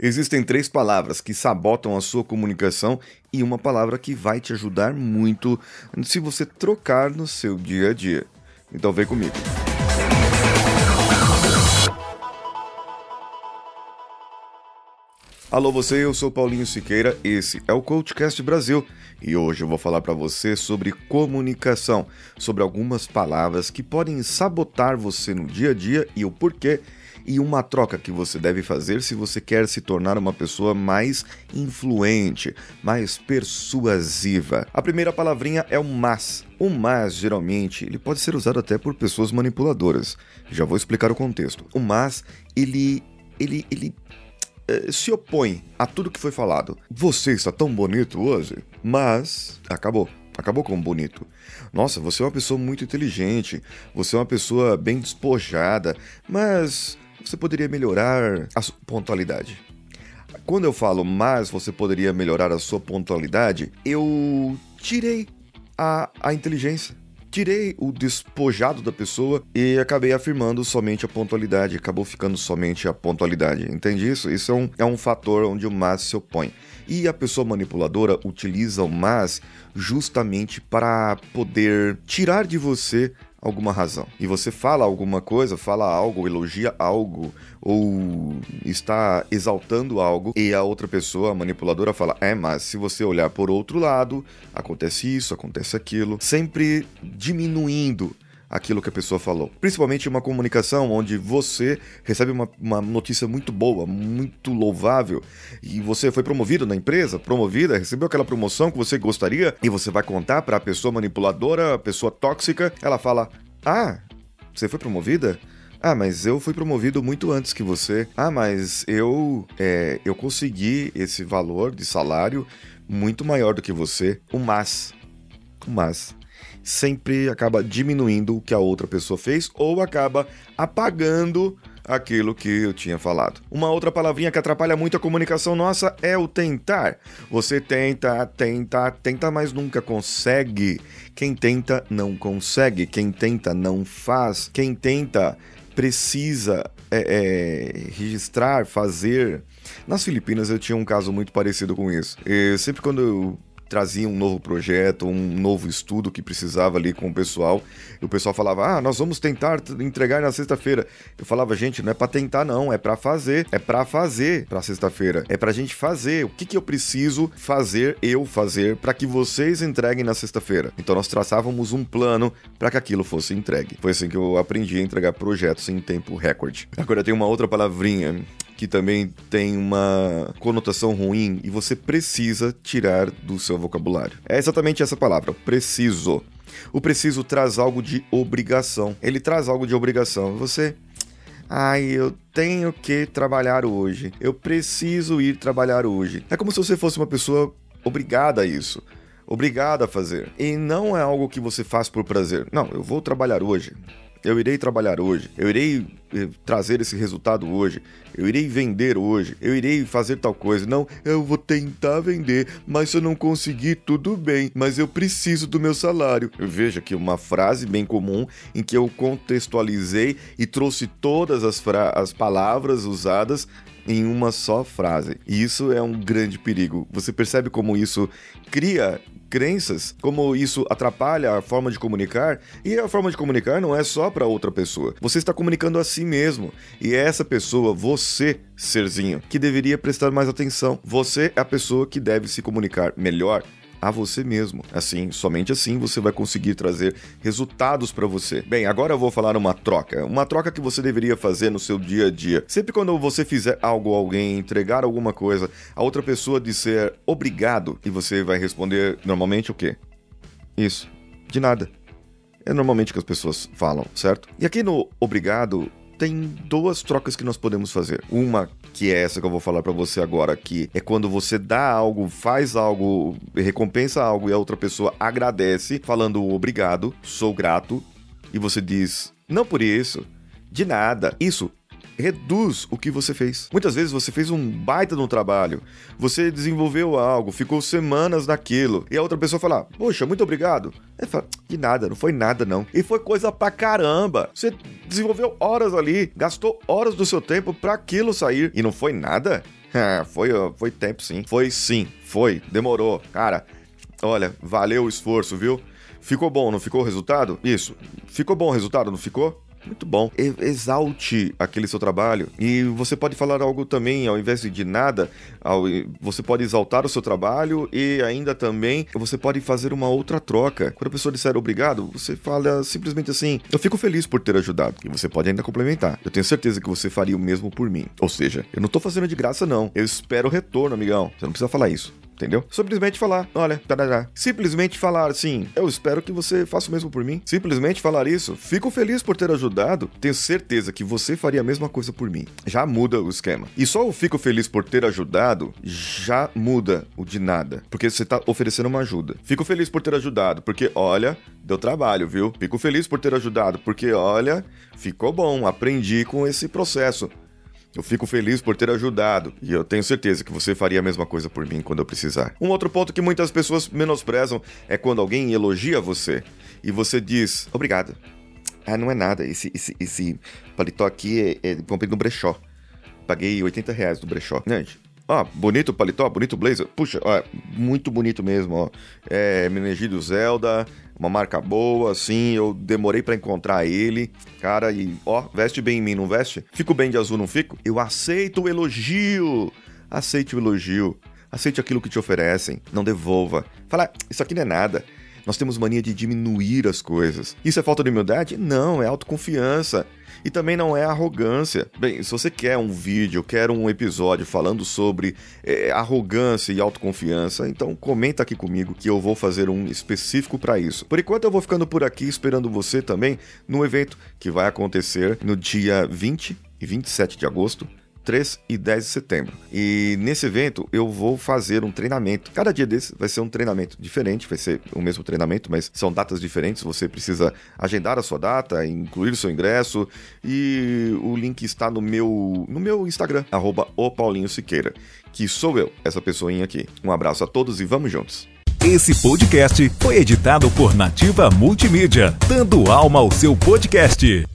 Existem três palavras que sabotam a sua comunicação e uma palavra que vai te ajudar muito se você trocar no seu dia a dia. Então vem comigo. Alô você, eu sou Paulinho Siqueira, esse é o Coachcast Brasil e hoje eu vou falar para você sobre comunicação, sobre algumas palavras que podem sabotar você no dia a dia e o porquê e uma troca que você deve fazer se você quer se tornar uma pessoa mais influente, mais persuasiva. A primeira palavrinha é o mas. O mas, geralmente, ele pode ser usado até por pessoas manipuladoras. Já vou explicar o contexto. O mas, ele ele ele eh, se opõe a tudo que foi falado. Você está tão bonito hoje, mas acabou. Acabou com bonito. Nossa, você é uma pessoa muito inteligente, você é uma pessoa bem despojada, mas você poderia melhorar a sua pontualidade. Quando eu falo mas você poderia melhorar a sua pontualidade, eu tirei a, a inteligência. Tirei o despojado da pessoa e acabei afirmando somente a pontualidade. Acabou ficando somente a pontualidade. Entende isso? Isso é um, é um fator onde o mas se opõe. E a pessoa manipuladora utiliza o mas justamente para poder tirar de você alguma razão. E você fala alguma coisa, fala algo, elogia algo, ou está exaltando algo, e a outra pessoa, a manipuladora, fala: É, mas se você olhar por outro lado, acontece isso, acontece aquilo, sempre diminuindo aquilo que a pessoa falou. Principalmente uma comunicação onde você recebe uma, uma, notícia muito boa, muito louvável, e você foi promovido na empresa, promovida, recebeu aquela promoção que você gostaria, e você vai contar para a pessoa manipuladora, a pessoa tóxica, ela fala: Ah, você foi promovida? Ah, mas eu fui promovido muito antes que você. Ah, mas eu é, eu consegui esse valor de salário muito maior do que você. O mas, o mas sempre acaba diminuindo o que a outra pessoa fez ou acaba apagando aquilo que eu tinha falado. Uma outra palavrinha que atrapalha muito a comunicação nossa é o tentar. Você tenta, tenta, tenta, mas nunca consegue. Quem tenta não consegue. Quem tenta não faz. Quem tenta precisa é, é, registrar, fazer. Nas Filipinas eu tinha um caso muito parecido com isso. E sempre quando eu trazia um novo projeto, um novo estudo que precisava ali com o pessoal. E o pessoal falava: "Ah, nós vamos tentar entregar na sexta-feira". Eu falava: "Gente, não é para tentar não, é para fazer, é para fazer para sexta-feira. É pra gente fazer. O que que eu preciso fazer, eu fazer para que vocês entreguem na sexta-feira?". Então nós traçávamos um plano para que aquilo fosse entregue. Foi assim que eu aprendi a entregar projetos em tempo recorde. Agora tem uma outra palavrinha que também tem uma conotação ruim e você precisa tirar do seu vocabulário. É exatamente essa palavra, preciso. O preciso traz algo de obrigação. Ele traz algo de obrigação. Você Ai, eu tenho que trabalhar hoje. Eu preciso ir trabalhar hoje. É como se você fosse uma pessoa obrigada a isso. Obrigada a fazer. E não é algo que você faz por prazer. Não, eu vou trabalhar hoje. Eu irei trabalhar hoje, eu irei eh, trazer esse resultado hoje, eu irei vender hoje, eu irei fazer tal coisa. Não, eu vou tentar vender, mas se eu não conseguir, tudo bem, mas eu preciso do meu salário. Veja que uma frase bem comum em que eu contextualizei e trouxe todas as, as palavras usadas em uma só frase. E isso é um grande perigo. Você percebe como isso cria crenças, como isso atrapalha a forma de comunicar, e a forma de comunicar não é só para outra pessoa. Você está comunicando a si mesmo, e é essa pessoa, você, serzinho, que deveria prestar mais atenção. Você é a pessoa que deve se comunicar melhor a você mesmo. Assim, somente assim você vai conseguir trazer resultados para você. Bem, agora eu vou falar uma troca, uma troca que você deveria fazer no seu dia a dia. Sempre quando você fizer algo a alguém, entregar alguma coisa, a outra pessoa disser obrigado e você vai responder normalmente o quê? Isso. De nada. É normalmente o que as pessoas falam, certo? E aqui no obrigado tem duas trocas que nós podemos fazer. Uma que é essa que eu vou falar para você agora, que é quando você dá algo, faz algo, recompensa algo e a outra pessoa agradece, falando obrigado, sou grato, e você diz não por isso, de nada. Isso reduz o que você fez. Muitas vezes você fez um baita no trabalho, você desenvolveu algo, ficou semanas naquilo, e a outra pessoa fala: Poxa, muito obrigado. Ele fala: De nada, não foi nada não. E foi coisa pra caramba. Você desenvolveu horas ali, gastou horas do seu tempo para aquilo sair, e não foi nada? É, foi, foi tempo sim. Foi sim, foi. Demorou. Cara, olha, valeu o esforço, viu? Ficou bom, não ficou o resultado? Isso. Ficou bom o resultado, não ficou? Muito bom. Exalte aquele seu trabalho. E você pode falar algo também, ao invés de nada, você pode exaltar o seu trabalho e ainda também você pode fazer uma outra troca. Quando a pessoa disser obrigado, você fala simplesmente assim: Eu fico feliz por ter ajudado. E você pode ainda complementar. Eu tenho certeza que você faria o mesmo por mim. Ou seja, eu não tô fazendo de graça, não. Eu espero retorno, amigão. Você não precisa falar isso entendeu? Simplesmente falar, olha, tarará. Simplesmente falar assim, eu espero que você faça o mesmo por mim. Simplesmente falar isso, fico feliz por ter ajudado, tenho certeza que você faria a mesma coisa por mim. Já muda o esquema. E só o fico feliz por ter ajudado já muda o de nada, porque você tá oferecendo uma ajuda. Fico feliz por ter ajudado, porque olha, deu trabalho, viu? Fico feliz por ter ajudado, porque olha, ficou bom, aprendi com esse processo. Eu fico feliz por ter ajudado e eu tenho certeza que você faria a mesma coisa por mim quando eu precisar. Um outro ponto que muitas pessoas menosprezam é quando alguém elogia você e você diz obrigado. Ah, não é nada. Esse, esse, esse paletó aqui é, é comprei no brechó. Paguei 80 reais do brechó. Gente, ó, bonito paletó, bonito blazer. Puxa, ó, muito bonito mesmo, ó. É Menegídio Zelda, uma marca boa, assim, eu demorei para encontrar ele, cara, e ó, veste bem em mim, não veste? Fico bem de azul, não fico? Eu aceito o elogio, aceite o elogio, aceite aquilo que te oferecem, não devolva. Fala, ah, isso aqui não é nada. Nós temos mania de diminuir as coisas. Isso é falta de humildade? Não, é autoconfiança. E também não é arrogância. Bem, se você quer um vídeo, quer um episódio falando sobre é, arrogância e autoconfiança, então comenta aqui comigo que eu vou fazer um específico para isso. Por enquanto eu vou ficando por aqui esperando você também no evento que vai acontecer no dia 20 e 27 de agosto 3 e 10 de setembro. E nesse evento eu vou fazer um treinamento. Cada dia desse vai ser um treinamento diferente, vai ser o mesmo treinamento, mas são datas diferentes. Você precisa agendar a sua data, incluir o seu ingresso e o link está no meu no meu Instagram @o_paulinho_siqueira, que sou eu, essa pessoinha aqui. Um abraço a todos e vamos juntos. Esse podcast foi editado por Nativa Multimídia, dando alma ao seu podcast.